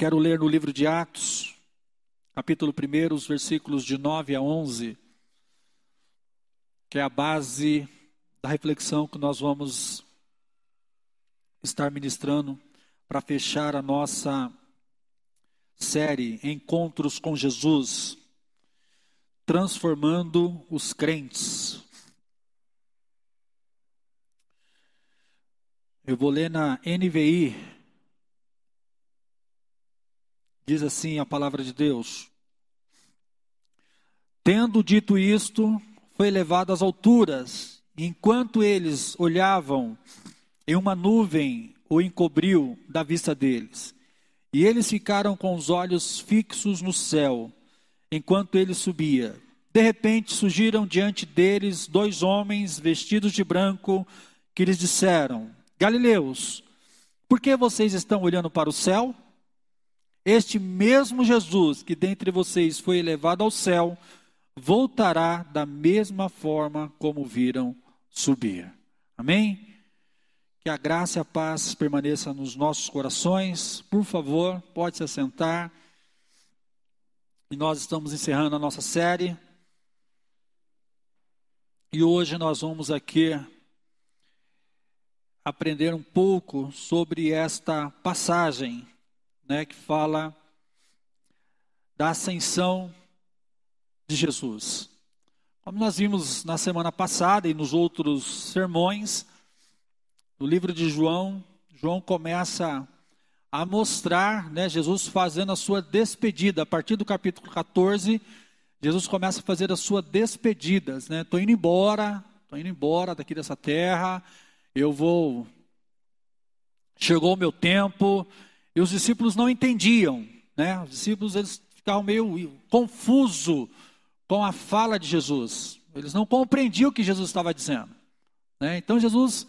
Quero ler no livro de Atos, capítulo 1, os versículos de 9 a 11, que é a base da reflexão que nós vamos estar ministrando para fechar a nossa série Encontros com Jesus, transformando os crentes. Eu vou ler na NVI. Diz assim a palavra de Deus: Tendo dito isto, foi levado às alturas, enquanto eles olhavam, em uma nuvem o encobriu da vista deles. E eles ficaram com os olhos fixos no céu, enquanto ele subia. De repente surgiram diante deles dois homens vestidos de branco, que lhes disseram: Galileus, por que vocês estão olhando para o céu? Este mesmo Jesus que dentre vocês foi elevado ao céu, voltará da mesma forma como viram subir. Amém? Que a graça e a paz permaneça nos nossos corações. Por favor, pode se assentar. E nós estamos encerrando a nossa série. E hoje nós vamos aqui aprender um pouco sobre esta passagem, né, que fala da ascensão de Jesus. Como nós vimos na semana passada e nos outros sermões, no livro de João, João começa a mostrar, né, Jesus fazendo a sua despedida. A partir do capítulo 14, Jesus começa a fazer as suas despedidas, né? Estou indo embora, estou indo embora daqui dessa terra, eu vou. Chegou o meu tempo, e os discípulos não entendiam, né? Os discípulos eles ficavam meio confusos com a fala de Jesus. Eles não compreendiam o que Jesus estava dizendo. Né? Então Jesus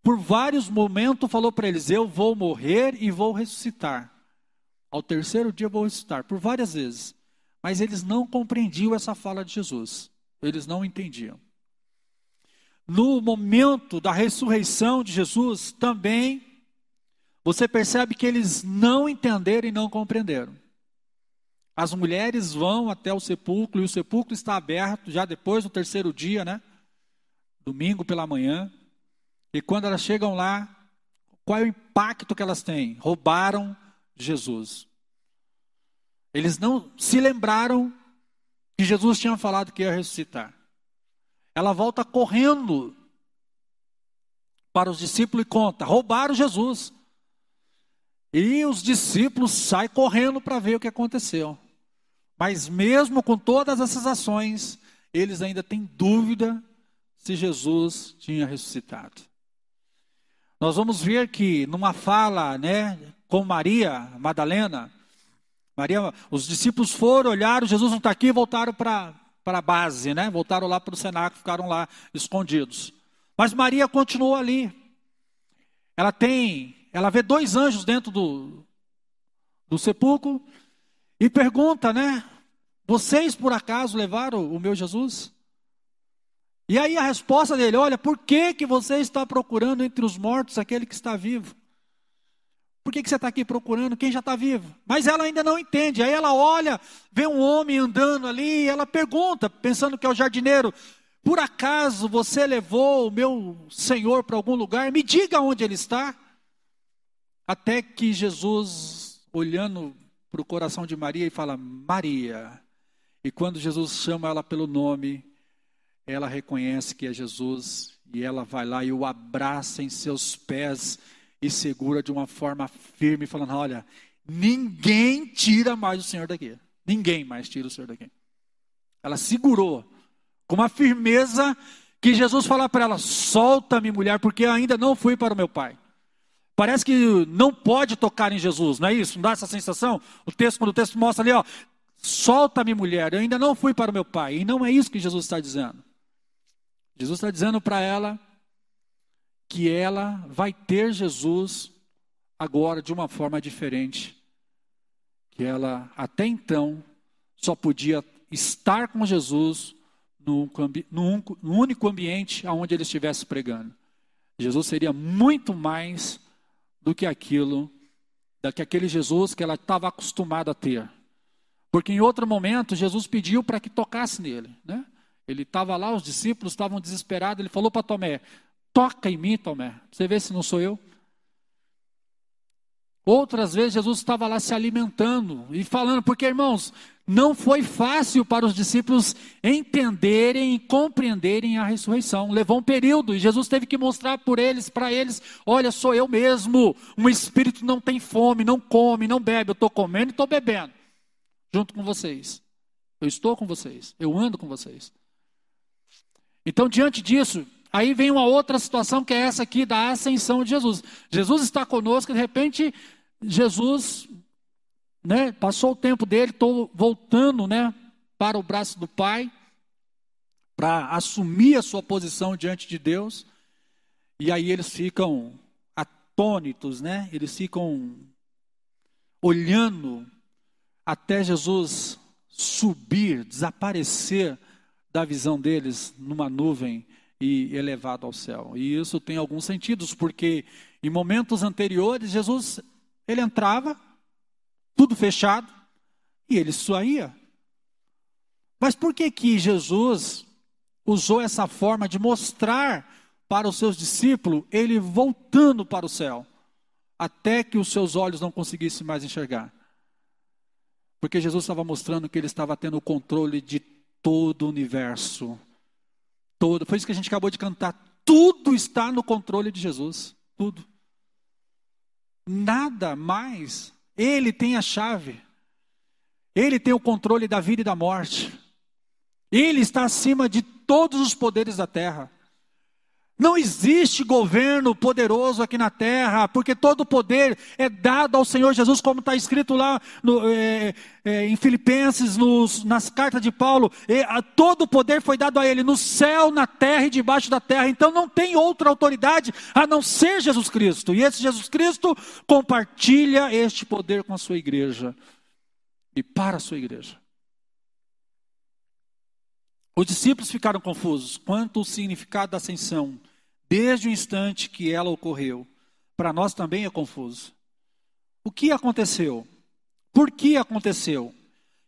por vários momentos falou para eles: Eu vou morrer e vou ressuscitar. Ao terceiro dia eu vou ressuscitar, por várias vezes. Mas eles não compreendiam essa fala de Jesus. Eles não entendiam. No momento da ressurreição de Jesus, também você percebe que eles não entenderam e não compreenderam. As mulheres vão até o sepulcro e o sepulcro está aberto já depois do terceiro dia, né? Domingo pela manhã. E quando elas chegam lá, qual é o impacto que elas têm? Roubaram Jesus. Eles não se lembraram que Jesus tinha falado que ia ressuscitar. Ela volta correndo para os discípulos e conta: roubaram Jesus. E os discípulos saem correndo para ver o que aconteceu. Mas mesmo com todas essas ações, eles ainda têm dúvida se Jesus tinha ressuscitado. Nós vamos ver que numa fala, né, com Maria Madalena, Maria, os discípulos foram, olharam, Jesus não está aqui, voltaram para a base, né? Voltaram lá para o cenáculo, ficaram lá escondidos. Mas Maria continuou ali. Ela tem, ela vê dois anjos dentro do, do sepulcro e pergunta, né? Vocês por acaso levaram o meu Jesus? E aí a resposta dele, olha, por que, que você está procurando entre os mortos aquele que está vivo? Por que, que você está aqui procurando quem já está vivo? Mas ela ainda não entende. Aí ela olha, vê um homem andando ali, e ela pergunta, pensando que é o jardineiro: Por acaso você levou o meu senhor para algum lugar? Me diga onde ele está. Até que Jesus, olhando para o coração de Maria, e fala: Maria. E quando Jesus chama ela pelo nome, ela reconhece que é Jesus e ela vai lá e o abraça em seus pés e segura de uma forma firme, falando: Olha, ninguém tira mais o Senhor daqui. Ninguém mais tira o Senhor daqui. Ela segurou com uma firmeza que Jesus fala para ela: Solta-me, mulher, porque ainda não fui para o meu pai. Parece que não pode tocar em Jesus, não é isso? Não dá essa sensação? O texto, quando o texto mostra ali, ó, solta-me, mulher, eu ainda não fui para o meu pai. E não é isso que Jesus está dizendo. Jesus está dizendo para ela que ela vai ter Jesus agora de uma forma diferente. Que ela até então só podia estar com Jesus no, único ambiente onde ele estivesse pregando. Jesus seria muito mais do que aquilo daquele Jesus que ela estava acostumada a ter. Porque em outro momento Jesus pediu para que tocasse nele, né? Ele estava lá, os discípulos estavam desesperados, ele falou para Tomé: "Toca em mim, Tomé. Você vê se não sou eu?" Outras vezes Jesus estava lá se alimentando e falando, porque irmãos, não foi fácil para os discípulos entenderem e compreenderem a ressurreição. Levou um período e Jesus teve que mostrar por eles, para eles, olha, sou eu mesmo. Um espírito não tem fome, não come, não bebe. Eu estou comendo e estou bebendo, junto com vocês. Eu estou com vocês, eu ando com vocês. Então, diante disso, aí vem uma outra situação que é essa aqui da ascensão de Jesus. Jesus está conosco, de repente Jesus, né, passou o tempo dele, estou voltando, né, para o braço do Pai, para assumir a sua posição diante de Deus. E aí eles ficam atônitos, né? Eles ficam olhando até Jesus subir, desaparecer da visão deles numa nuvem e elevado ao céu. E isso tem alguns sentidos, porque em momentos anteriores Jesus ele entrava, tudo fechado, e ele saía. Mas por que que Jesus usou essa forma de mostrar para os seus discípulos ele voltando para o céu, até que os seus olhos não conseguissem mais enxergar? Porque Jesus estava mostrando que ele estava tendo o controle de todo o universo. Todo. Foi isso que a gente acabou de cantar. Tudo está no controle de Jesus. Tudo nada mais. Ele tem a chave. Ele tem o controle da vida e da morte. Ele está acima de todos os poderes da terra. Não existe governo poderoso aqui na terra, porque todo o poder é dado ao Senhor Jesus, como está escrito lá no, é, é, em Filipenses, nos, nas cartas de Paulo. A, todo o poder foi dado a Ele, no céu, na terra e debaixo da terra. Então não tem outra autoridade a não ser Jesus Cristo. E esse Jesus Cristo compartilha este poder com a sua igreja e para a sua igreja. Os discípulos ficaram confusos quanto ao significado da ascensão desde o instante que ela ocorreu. Para nós também é confuso. O que aconteceu? Por que aconteceu?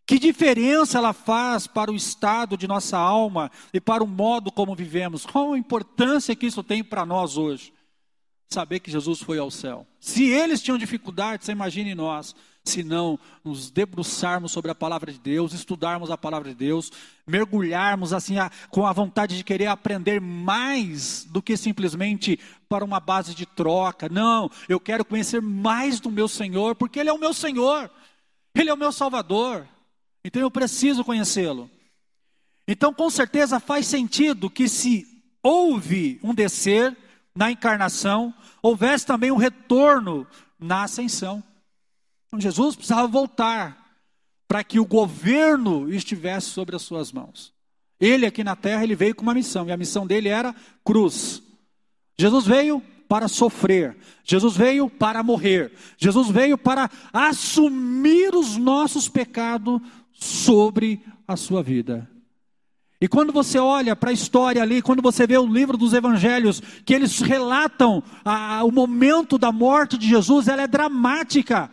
Que diferença ela faz para o estado de nossa alma e para o modo como vivemos? Qual a importância que isso tem para nós hoje? Saber que Jesus foi ao céu. Se eles tinham dificuldade, você imagine nós se não nos debruçarmos sobre a palavra de Deus, estudarmos a palavra de Deus, mergulharmos assim a, com a vontade de querer aprender mais do que simplesmente para uma base de troca. Não, eu quero conhecer mais do meu Senhor, porque Ele é o meu Senhor, Ele é o meu Salvador, então eu preciso conhecê-lo. Então, com certeza faz sentido que se houve um descer na encarnação, houvesse também um retorno na ascensão. Jesus precisava voltar para que o governo estivesse sobre as suas mãos. Ele aqui na terra, ele veio com uma missão, e a missão dele era cruz. Jesus veio para sofrer, Jesus veio para morrer, Jesus veio para assumir os nossos pecados sobre a sua vida. E quando você olha para a história ali, quando você vê o livro dos evangelhos, que eles relatam a, o momento da morte de Jesus, ela é dramática.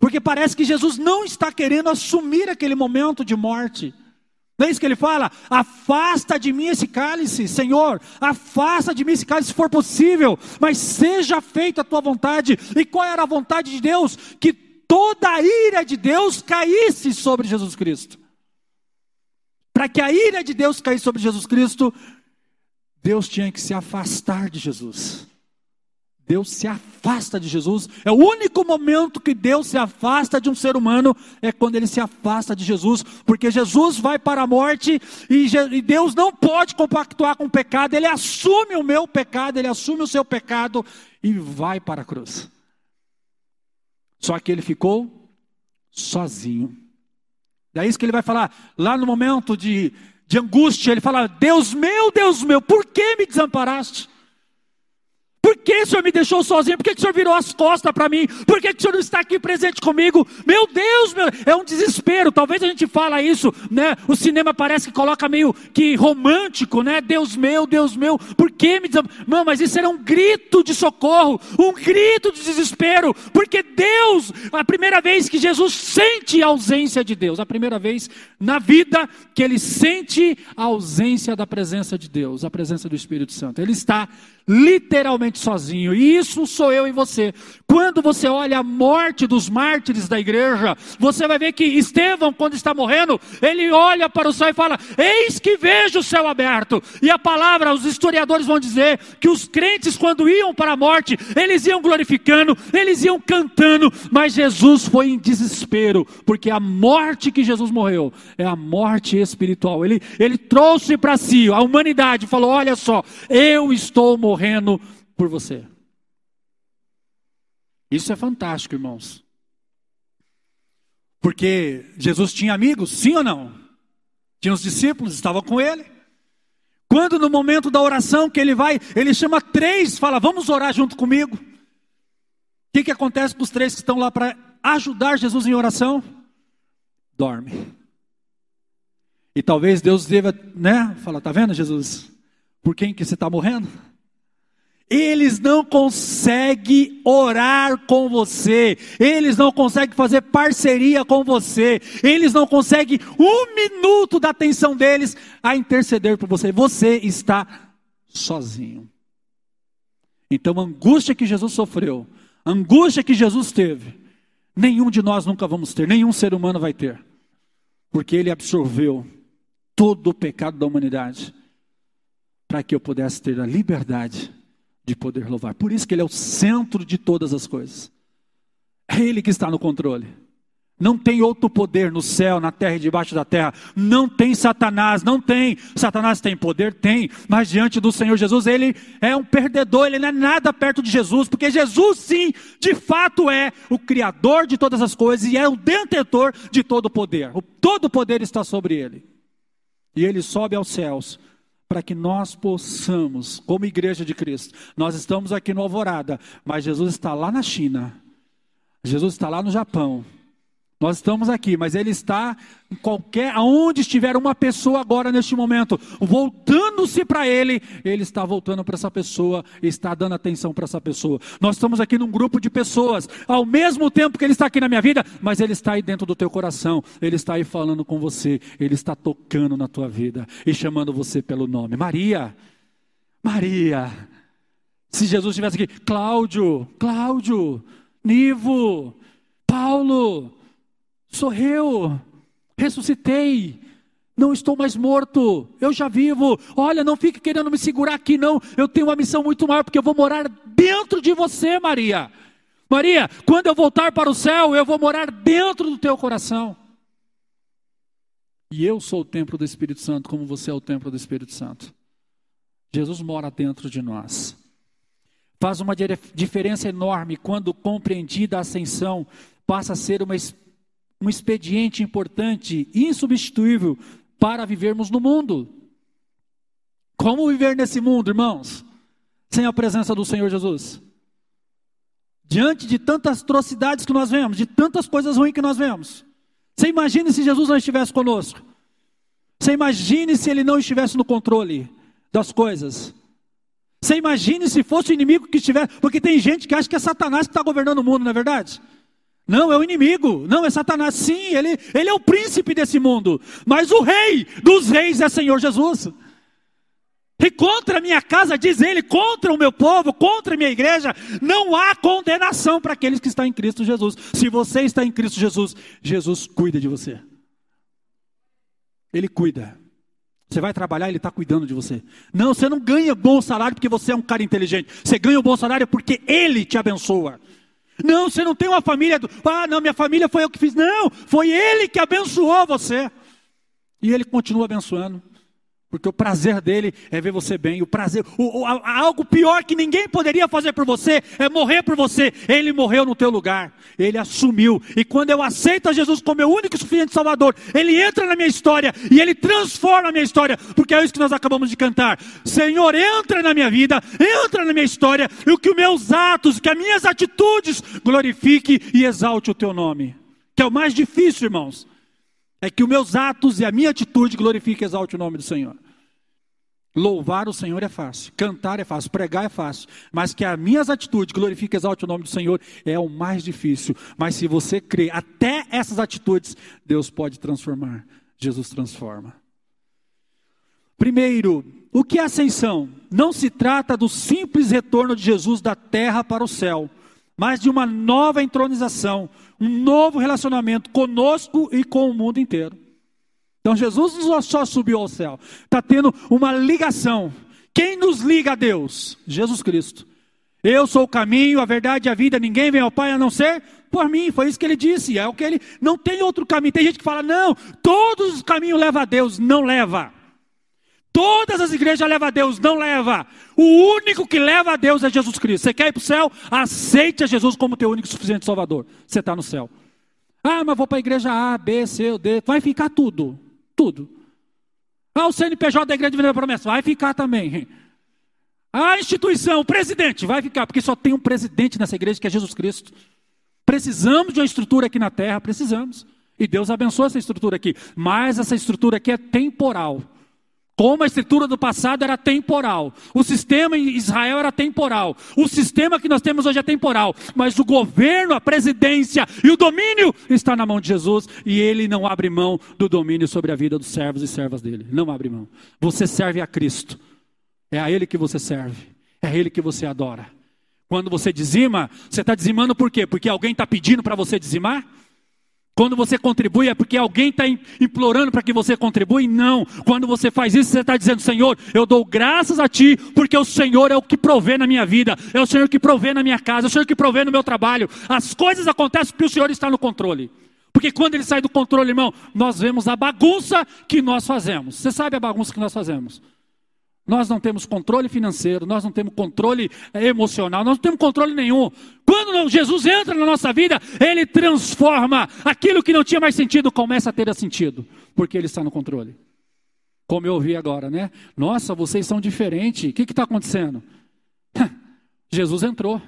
Porque parece que Jesus não está querendo assumir aquele momento de morte. Não é isso que ele fala? Afasta de mim esse cálice, Senhor. Afasta de mim esse cálice se for possível, mas seja feita a tua vontade. E qual era a vontade de Deus? Que toda a ira de Deus caísse sobre Jesus Cristo. Para que a ira de Deus caísse sobre Jesus Cristo, Deus tinha que se afastar de Jesus. Deus se afasta de Jesus. É o único momento que Deus se afasta de um ser humano é quando ele se afasta de Jesus, porque Jesus vai para a morte e Deus não pode compactuar com o pecado. Ele assume o meu pecado, ele assume o seu pecado e vai para a cruz. Só que ele ficou sozinho. É isso que ele vai falar lá no momento de, de angústia. Ele fala: Deus meu, Deus meu, por que me desamparaste? Por que o Senhor me deixou sozinho? Por que, o Senhor virou as costas para mim? Por que, o Senhor não está aqui presente comigo? Meu Deus, meu, é um desespero. Talvez a gente fala isso, né? O cinema parece que coloca meio que romântico, né? Deus meu, Deus meu, por que me Não, mas isso era um grito de socorro, um grito de desespero, porque Deus, a primeira vez que Jesus sente a ausência de Deus, a primeira vez na vida que ele sente a ausência da presença de Deus, a presença do Espírito Santo. Ele está literalmente sozinho. E isso sou eu e você. Quando você olha a morte dos mártires da igreja, você vai ver que Estevão, quando está morrendo, ele olha para o céu e fala: Eis que vejo o céu aberto. E a palavra, os historiadores vão dizer que os crentes, quando iam para a morte, eles iam glorificando, eles iam cantando, mas Jesus foi em desespero, porque a morte que Jesus morreu é a morte espiritual. Ele, ele trouxe para si a humanidade, falou: Olha só, eu estou morrendo por você. Isso é fantástico, irmãos. Porque Jesus tinha amigos, sim ou não? Tinha os discípulos, estavam com ele. Quando no momento da oração que ele vai, ele chama três, fala: Vamos orar junto comigo. O que, que acontece com os três que estão lá para ajudar Jesus em oração? Dorme. E talvez Deus deva, né? Fala, tá vendo, Jesus? Por quem que você está morrendo? Eles não conseguem orar com você, eles não conseguem fazer parceria com você, eles não conseguem um minuto da atenção deles a interceder por você. Você está sozinho. Então, a angústia que Jesus sofreu, a angústia que Jesus teve, nenhum de nós nunca vamos ter, nenhum ser humano vai ter, porque ele absorveu todo o pecado da humanidade para que eu pudesse ter a liberdade de poder louvar. Por isso que Ele é o centro de todas as coisas. É Ele que está no controle. Não tem outro poder no céu, na terra e debaixo da terra. Não tem Satanás, não tem. Satanás tem poder? Tem. Mas diante do Senhor Jesus, ele é um perdedor, ele não é nada perto de Jesus, porque Jesus, sim, de fato é o Criador de todas as coisas e é o detentor de todo o poder. Todo o poder está sobre ele. E ele sobe aos céus para que nós possamos, como igreja de Cristo, nós estamos aqui no Alvorada, mas Jesus está lá na China, Jesus está lá no Japão. Nós estamos aqui, mas ele está em qualquer, aonde estiver uma pessoa agora neste momento, voltando-se para ele, ele está voltando para essa pessoa, está dando atenção para essa pessoa. Nós estamos aqui num grupo de pessoas, ao mesmo tempo que ele está aqui na minha vida, mas ele está aí dentro do teu coração, ele está aí falando com você, ele está tocando na tua vida e chamando você pelo nome. Maria, Maria. Se Jesus estivesse aqui, Cláudio, Cláudio, Nivo, Paulo, Sou eu, ressuscitei, não estou mais morto, eu já vivo. Olha, não fique querendo me segurar aqui, não. Eu tenho uma missão muito maior, porque eu vou morar dentro de você, Maria. Maria, quando eu voltar para o céu, eu vou morar dentro do teu coração. E eu sou o templo do Espírito Santo, como você é o templo do Espírito Santo. Jesus mora dentro de nós. Faz uma diferença enorme quando compreendida a ascensão passa a ser uma experiência um expediente importante, insubstituível para vivermos no mundo. Como viver nesse mundo, irmãos, sem a presença do Senhor Jesus? Diante de tantas atrocidades que nós vemos, de tantas coisas ruins que nós vemos. Você imagine se Jesus não estivesse conosco. Você imagine se ele não estivesse no controle das coisas. Você imagine se fosse o inimigo que estivesse. Porque tem gente que acha que é Satanás que está governando o mundo, não é verdade? Não, é o inimigo. Não, é Satanás. Sim, ele, ele é o príncipe desse mundo. Mas o rei dos reis é Senhor Jesus. E contra a minha casa, diz ele, contra o meu povo, contra a minha igreja, não há condenação para aqueles que estão em Cristo Jesus. Se você está em Cristo Jesus, Jesus cuida de você. Ele cuida. Você vai trabalhar, ele está cuidando de você. Não, você não ganha bom salário porque você é um cara inteligente. Você ganha um bom salário porque ele te abençoa. Não, você não tem uma família. Do... Ah, não, minha família foi eu que fiz. Não, foi Ele que abençoou você. E Ele continua abençoando. Porque o prazer dele é ver você bem. O prazer, o, o, algo pior que ninguém poderia fazer por você é morrer por você. Ele morreu no teu lugar. Ele assumiu. E quando eu aceito a Jesus como meu único e suficiente Salvador, ele entra na minha história e ele transforma a minha história. Porque é isso que nós acabamos de cantar. Senhor, entra na minha vida, entra na minha história, e o que os meus atos, que as minhas atitudes glorifique e exalte o teu nome. Que é o mais difícil, irmãos é que os meus atos e a minha atitude glorifiquem e exalte o nome do Senhor. Louvar o Senhor é fácil, cantar é fácil, pregar é fácil, mas que as minhas atitudes glorifiquem e exalte o nome do Senhor é o mais difícil. Mas se você crê, até essas atitudes, Deus pode transformar. Jesus transforma. Primeiro, o que é ascensão? Não se trata do simples retorno de Jesus da terra para o céu, mas de uma nova entronização, um novo relacionamento conosco e com o mundo inteiro. Então Jesus não só subiu ao céu, está tendo uma ligação. Quem nos liga a Deus? Jesus Cristo. Eu sou o caminho, a verdade e a vida, ninguém vem ao Pai a não ser por mim. Foi isso que ele disse. É o que ele não tem outro caminho. Tem gente que fala: "Não, todos os caminhos levam a Deus", não leva. Todas as igrejas levam a Deus, não leva. O único que leva a Deus é Jesus Cristo. Você quer ir para o céu? Aceite a Jesus como teu único e suficiente Salvador. Você está no céu. Ah, mas vou para a igreja A, B, C, D. Vai ficar tudo. Tudo. Ah, o CNPJ da igreja de Vida Promessa. Vai ficar também. A instituição, o presidente, vai ficar, porque só tem um presidente nessa igreja que é Jesus Cristo. Precisamos de uma estrutura aqui na terra, precisamos. E Deus abençoa essa estrutura aqui. Mas essa estrutura aqui é temporal. Como a escritura do passado era temporal, o sistema em Israel era temporal, o sistema que nós temos hoje é temporal, mas o governo, a presidência e o domínio está na mão de Jesus e ele não abre mão do domínio sobre a vida dos servos e servas dele. Não abre mão. Você serve a Cristo, é a Ele que você serve, é a Ele que você adora. Quando você dizima, você está dizimando por quê? Porque alguém está pedindo para você dizimar? Quando você contribui é porque alguém está implorando para que você contribua? Não. Quando você faz isso, você está dizendo, Senhor, eu dou graças a Ti, porque o Senhor é o que provê na minha vida, é o Senhor que provê na minha casa, é o Senhor que provê no meu trabalho. As coisas acontecem porque o Senhor está no controle. Porque quando ele sai do controle, irmão, nós vemos a bagunça que nós fazemos. Você sabe a bagunça que nós fazemos? Nós não temos controle financeiro, nós não temos controle eh, emocional, nós não temos controle nenhum. Quando Jesus entra na nossa vida, ele transforma aquilo que não tinha mais sentido, começa a ter sentido, porque ele está no controle. Como eu ouvi agora, né? Nossa, vocês são diferentes, o que está acontecendo? Jesus entrou.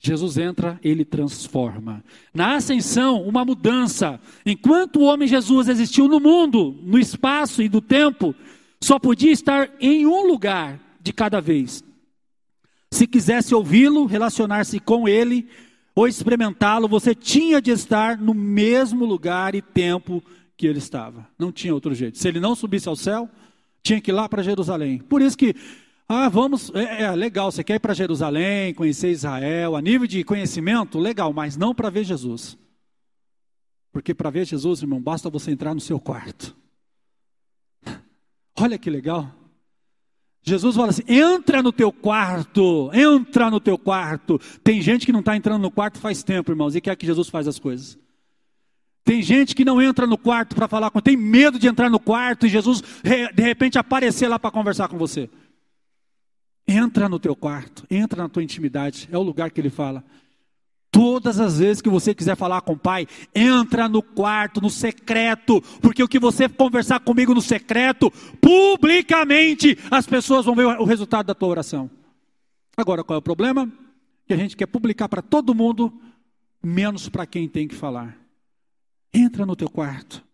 Jesus entra, ele transforma. Na ascensão, uma mudança. Enquanto o homem Jesus existiu no mundo, no espaço e do tempo, só podia estar em um lugar de cada vez. Se quisesse ouvi-lo, relacionar-se com ele ou experimentá-lo, você tinha de estar no mesmo lugar e tempo que ele estava. Não tinha outro jeito. Se ele não subisse ao céu, tinha que ir lá para Jerusalém. Por isso que, ah, vamos, é, é legal, você quer ir para Jerusalém, conhecer Israel, a nível de conhecimento, legal, mas não para ver Jesus. Porque para ver Jesus, irmão, basta você entrar no seu quarto. Olha que legal. Jesus fala assim: entra no teu quarto, entra no teu quarto. Tem gente que não está entrando no quarto faz tempo, irmãos, e quer que Jesus faz as coisas. Tem gente que não entra no quarto para falar com, tem medo de entrar no quarto e Jesus de repente aparecer lá para conversar com você. Entra no teu quarto, entra na tua intimidade, é o lugar que ele fala. Todas as vezes que você quiser falar com o pai, entra no quarto, no secreto, porque o que você conversar comigo no secreto, publicamente, as pessoas vão ver o resultado da tua oração. Agora, qual é o problema? Que a gente quer publicar para todo mundo, menos para quem tem que falar. Entra no teu quarto.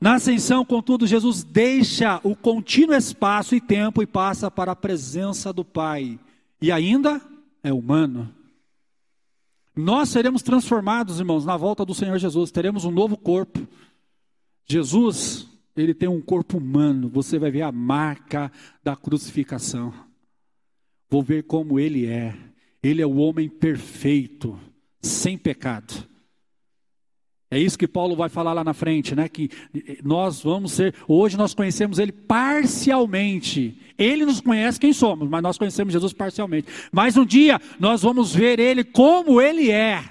Na ascensão, contudo, Jesus deixa o contínuo espaço e tempo e passa para a presença do Pai. E ainda é humano. Nós seremos transformados, irmãos, na volta do Senhor Jesus, teremos um novo corpo. Jesus, ele tem um corpo humano, você vai ver a marca da crucificação. Vou ver como ele é. Ele é o homem perfeito, sem pecado. É isso que Paulo vai falar lá na frente, né? Que nós vamos ser, hoje nós conhecemos ele parcialmente. Ele nos conhece quem somos, mas nós conhecemos Jesus parcialmente. Mas um dia nós vamos ver ele como ele é.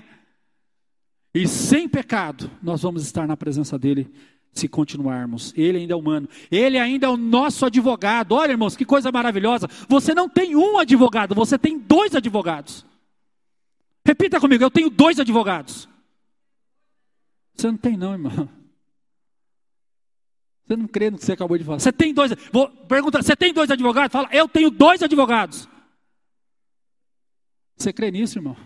E sem pecado, nós vamos estar na presença dele se continuarmos. Ele ainda é humano. Ele ainda é o nosso advogado. Olha, irmãos, que coisa maravilhosa. Você não tem um advogado, você tem dois advogados. Repita comigo, eu tenho dois advogados. Você não tem, não, irmão. Você não crê no que você acabou de falar. Você tem dois. Vou perguntar, você tem dois advogados? Fala, eu tenho dois advogados. Você crê nisso, irmão?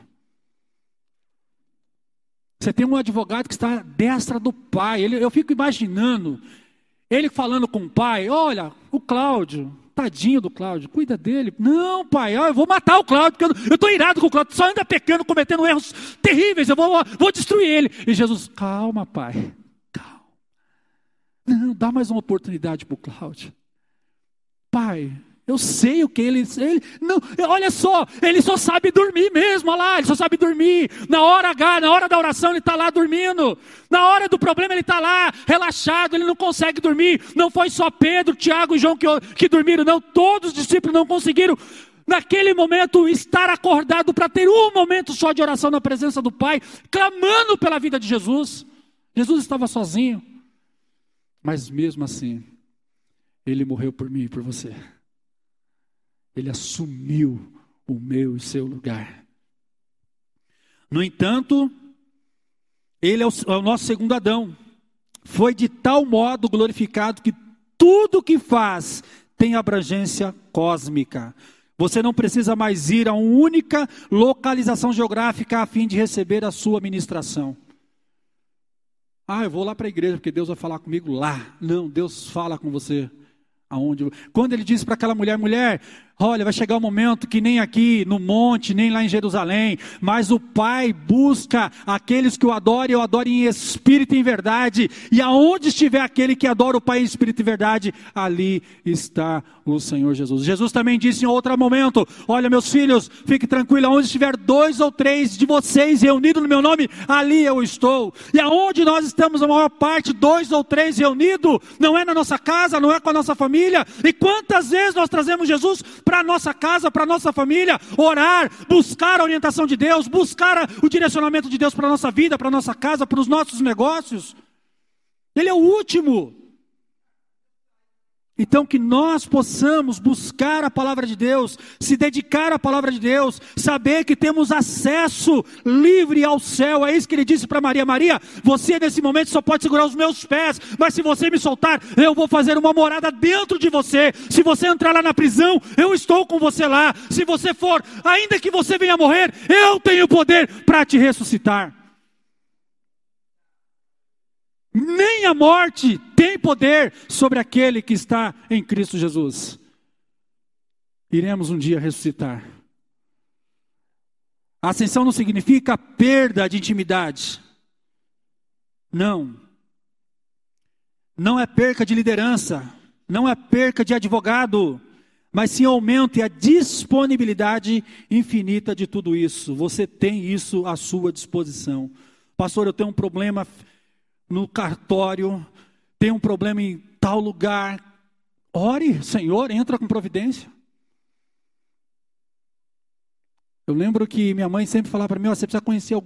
Você tem um advogado que está à destra do pai. Ele, eu fico imaginando ele falando com o pai: Olha, o Cláudio, tadinho do Cláudio, cuida dele. Não, pai, eu vou matar o Cláudio, porque eu estou irado com o Cláudio, só anda pecando, cometendo erros terríveis, eu vou, vou destruir ele. E Jesus, calma, pai, calma. Não, dá mais uma oportunidade para o Cláudio. Pai, eu sei o que ele, ele. Não, olha só, ele só sabe dormir mesmo, olha lá, ele só sabe dormir. Na hora H, na hora da oração, ele está lá dormindo. Na hora do problema, ele está lá, relaxado, ele não consegue dormir. Não foi só Pedro, Tiago e João que, que dormiram, não. Todos os discípulos não conseguiram, naquele momento, estar acordado para ter um momento só de oração na presença do Pai, clamando pela vida de Jesus. Jesus estava sozinho, mas mesmo assim, ele morreu por mim e por você. Ele assumiu o meu e seu lugar. No entanto, ele é o, é o nosso segundo Adão. Foi de tal modo glorificado que tudo que faz tem abrangência cósmica. Você não precisa mais ir a uma única localização geográfica a fim de receber a sua ministração. Ah, eu vou lá para a igreja porque Deus vai falar comigo lá. Não, Deus fala com você aonde. Quando ele disse para aquela mulher, mulher, Olha, vai chegar um momento que nem aqui no monte, nem lá em Jerusalém, mas o Pai busca aqueles que o adorem, o adorem em espírito e em verdade. E aonde estiver aquele que adora o Pai em espírito e verdade, ali está o Senhor Jesus. Jesus também disse em outro momento: Olha, meus filhos, fique tranquilo, onde estiver dois ou três de vocês reunidos no meu nome, ali eu estou. E aonde nós estamos, a maior parte, dois ou três reunidos, não é na nossa casa, não é com a nossa família. E quantas vezes nós trazemos Jesus para a nossa casa, para a nossa família, orar, buscar a orientação de Deus, buscar o direcionamento de Deus para a nossa vida, para a nossa casa, para os nossos negócios. Ele é o último. Então, que nós possamos buscar a palavra de Deus, se dedicar à palavra de Deus, saber que temos acesso livre ao céu. É isso que ele disse para Maria: Maria, você nesse momento só pode segurar os meus pés, mas se você me soltar, eu vou fazer uma morada dentro de você. Se você entrar lá na prisão, eu estou com você lá. Se você for, ainda que você venha morrer, eu tenho poder para te ressuscitar. Nem a morte tem poder sobre aquele que está em Cristo Jesus. Iremos um dia ressuscitar. A ascensão não significa perda de intimidade. Não. Não é perca de liderança, não é perca de advogado, mas sim aumento e a disponibilidade infinita de tudo isso. Você tem isso à sua disposição. Pastor, eu tenho um problema no cartório, tem um problema em tal lugar. Ore, Senhor, entra com providência. Eu lembro que minha mãe sempre falava para mim: você precisa conhecer,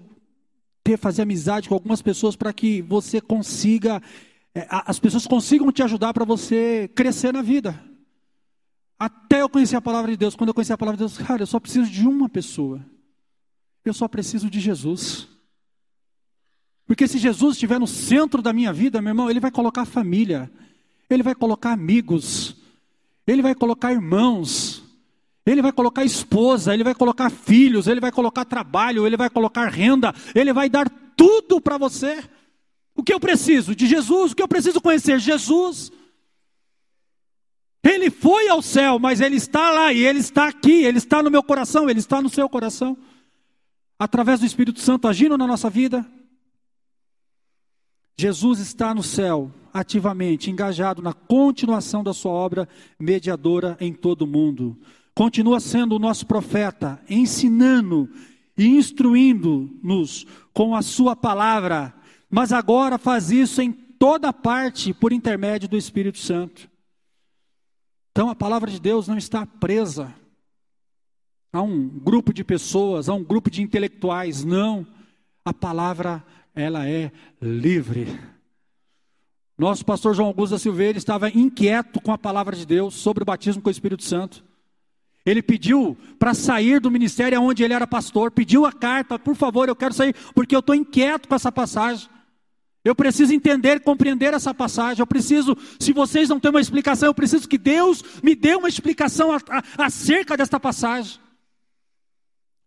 ter, fazer amizade com algumas pessoas para que você consiga, é, as pessoas consigam te ajudar para você crescer na vida. Até eu conhecer a palavra de Deus, quando eu conheci a palavra de Deus, cara, eu só preciso de uma pessoa. Eu só preciso de Jesus. Porque se Jesus estiver no centro da minha vida, meu irmão, ele vai colocar família, ele vai colocar amigos, ele vai colocar irmãos, ele vai colocar esposa, ele vai colocar filhos, ele vai colocar trabalho, ele vai colocar renda, ele vai dar tudo para você. O que eu preciso? De Jesus. O que eu preciso conhecer? Jesus. Ele foi ao céu, mas ele está lá e ele está aqui, ele está no meu coração, ele está no seu coração. Através do Espírito Santo agindo na nossa vida, Jesus está no céu, ativamente engajado na continuação da sua obra mediadora em todo o mundo. Continua sendo o nosso profeta, ensinando e instruindo-nos com a sua palavra, mas agora faz isso em toda parte por intermédio do Espírito Santo. Então a palavra de Deus não está presa a um grupo de pessoas, a um grupo de intelectuais, não. A palavra ela é livre. Nosso pastor João Augusto da Silveira estava inquieto com a palavra de Deus sobre o batismo com o Espírito Santo. Ele pediu para sair do ministério onde ele era pastor, pediu a carta, por favor, eu quero sair, porque eu estou inquieto com essa passagem. Eu preciso entender, compreender essa passagem. Eu preciso, se vocês não têm uma explicação, eu preciso que Deus me dê uma explicação a, a, acerca desta passagem.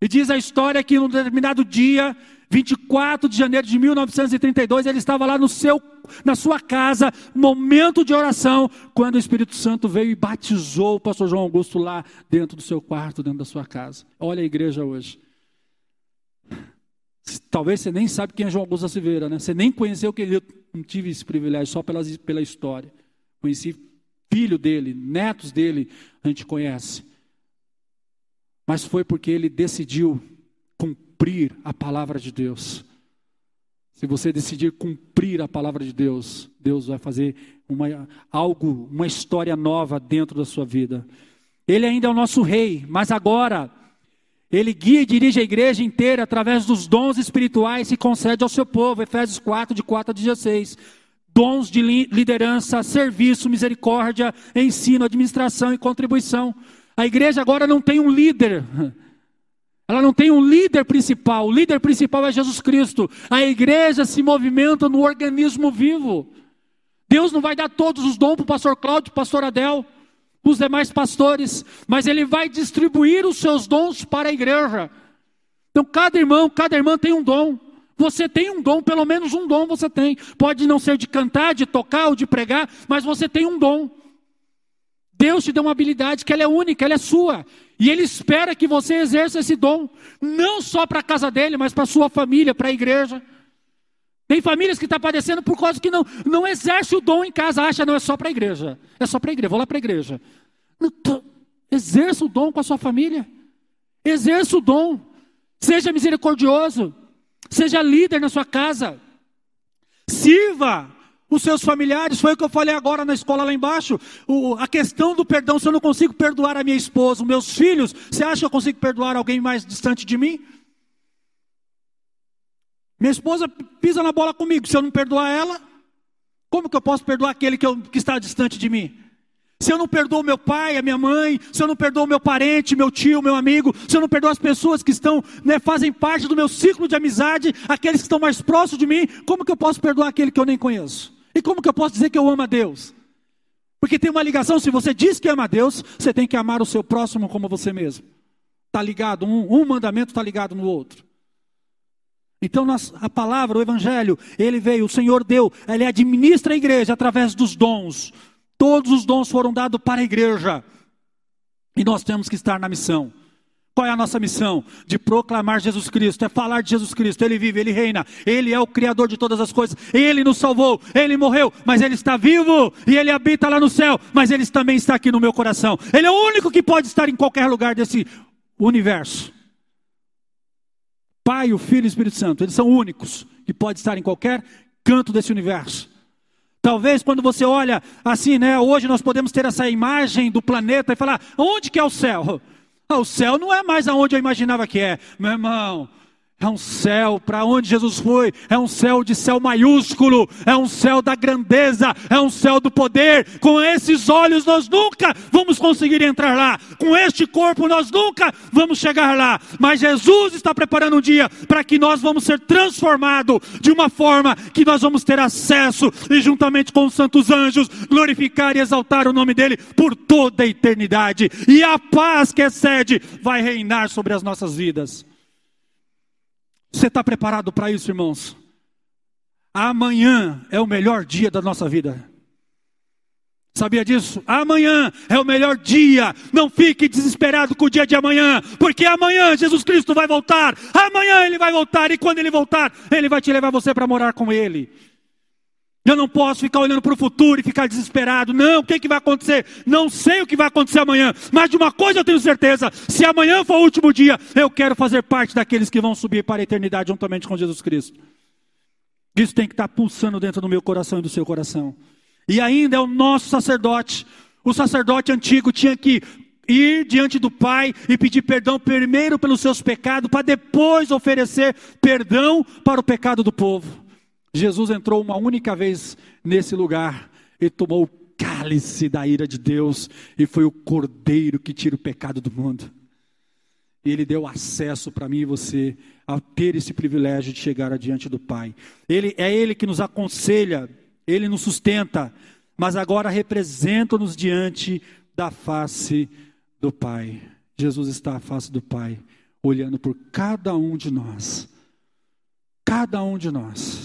E diz a história que num determinado dia, 24 de janeiro de 1932, ele estava lá no seu, na sua casa, momento de oração, quando o Espírito Santo veio e batizou o pastor João Augusto lá dentro do seu quarto, dentro da sua casa. Olha a igreja hoje. Talvez você nem sabe quem é João Augusto Silveira, né? Você nem conheceu que ele não tive esse privilégio só pela, pela história. Conheci filho dele, netos dele, a gente conhece. Mas foi porque ele decidiu cumprir a palavra de Deus. Se você decidir cumprir a palavra de Deus, Deus vai fazer uma, algo, uma história nova dentro da sua vida. Ele ainda é o nosso rei, mas agora ele guia e dirige a igreja inteira através dos dons espirituais que concede ao seu povo. Efésios 4, de 4 a 16. Dons de liderança, serviço, misericórdia, ensino, administração e contribuição. A igreja agora não tem um líder. Ela não tem um líder principal. O líder principal é Jesus Cristo. A igreja se movimenta no organismo vivo. Deus não vai dar todos os dons para o pastor Cláudio, pastor Adel os demais pastores, mas ele vai distribuir os seus dons para a igreja. Então, cada irmão, cada irmã tem um dom. Você tem um dom, pelo menos um dom você tem. Pode não ser de cantar, de tocar ou de pregar, mas você tem um dom. Deus te deu uma habilidade que ela é única, ela é sua. E Ele espera que você exerça esse dom, não só para a casa dele, mas para a sua família, para a igreja. Tem famílias que estão tá padecendo por causa que não, não exerce o dom em casa, acha, não, é só para a igreja. É só para a igreja, vou lá para a igreja. Exerça o dom com a sua família. Exerça o dom. Seja misericordioso. Seja líder na sua casa. Sirva os seus familiares. Foi o que eu falei agora na escola lá embaixo. O, a questão do perdão, se eu não consigo perdoar a minha esposa, os meus filhos, você acha que eu consigo perdoar alguém mais distante de mim? Minha esposa pisa na bola comigo. Se eu não perdoar ela, como que eu posso perdoar aquele que, eu, que está distante de mim? Se eu não perdoo meu pai, a minha mãe, se eu não perdoo meu parente, meu tio, meu amigo, se eu não perdoo as pessoas que estão, né, fazem parte do meu ciclo de amizade, aqueles que estão mais próximos de mim, como que eu posso perdoar aquele que eu nem conheço? E como que eu posso dizer que eu amo a Deus? Porque tem uma ligação, se você diz que ama a Deus, você tem que amar o seu próximo como você mesmo. Está ligado, um, um mandamento está ligado no outro. Então a palavra, o evangelho, ele veio, o Senhor deu, ele administra a igreja através dos dons. Todos os dons foram dados para a igreja. E nós temos que estar na missão. Qual é a nossa missão? De proclamar Jesus Cristo, é falar de Jesus Cristo. Ele vive, ele reina, ele é o Criador de todas as coisas. Ele nos salvou, ele morreu, mas ele está vivo e ele habita lá no céu, mas ele também está aqui no meu coração. Ele é o único que pode estar em qualquer lugar desse universo. Pai, o Filho e o Espírito Santo, eles são únicos que pode estar em qualquer canto desse universo. Talvez quando você olha assim, né, hoje nós podemos ter essa imagem do planeta e falar: onde que é o céu? O céu não é mais aonde eu imaginava que é, meu irmão. É um céu para onde Jesus foi, é um céu de céu maiúsculo, é um céu da grandeza, é um céu do poder. Com esses olhos nós nunca vamos conseguir entrar lá, com este corpo nós nunca vamos chegar lá. Mas Jesus está preparando um dia para que nós vamos ser transformados de uma forma que nós vamos ter acesso e juntamente com os santos anjos glorificar e exaltar o nome dele por toda a eternidade. E a paz que excede vai reinar sobre as nossas vidas. Você está preparado para isso, irmãos? Amanhã é o melhor dia da nossa vida. Sabia disso? Amanhã é o melhor dia. Não fique desesperado com o dia de amanhã, porque amanhã Jesus Cristo vai voltar. Amanhã ele vai voltar e quando ele voltar, ele vai te levar você para morar com ele. Eu não posso ficar olhando para o futuro e ficar desesperado. Não, o que, que vai acontecer? Não sei o que vai acontecer amanhã. Mas de uma coisa eu tenho certeza: se amanhã for o último dia, eu quero fazer parte daqueles que vão subir para a eternidade juntamente com Jesus Cristo. Isso tem que estar pulsando dentro do meu coração e do seu coração. E ainda é o nosso sacerdote. O sacerdote antigo tinha que ir diante do Pai e pedir perdão primeiro pelos seus pecados, para depois oferecer perdão para o pecado do povo. Jesus entrou uma única vez nesse lugar, ele tomou o cálice da ira de Deus e foi o cordeiro que tira o pecado do mundo. E ele deu acesso para mim e você a ter esse privilégio de chegar adiante do Pai. Ele é ele que nos aconselha, ele nos sustenta, mas agora representa-nos diante da face do Pai. Jesus está à face do Pai, olhando por cada um de nós. Cada um de nós.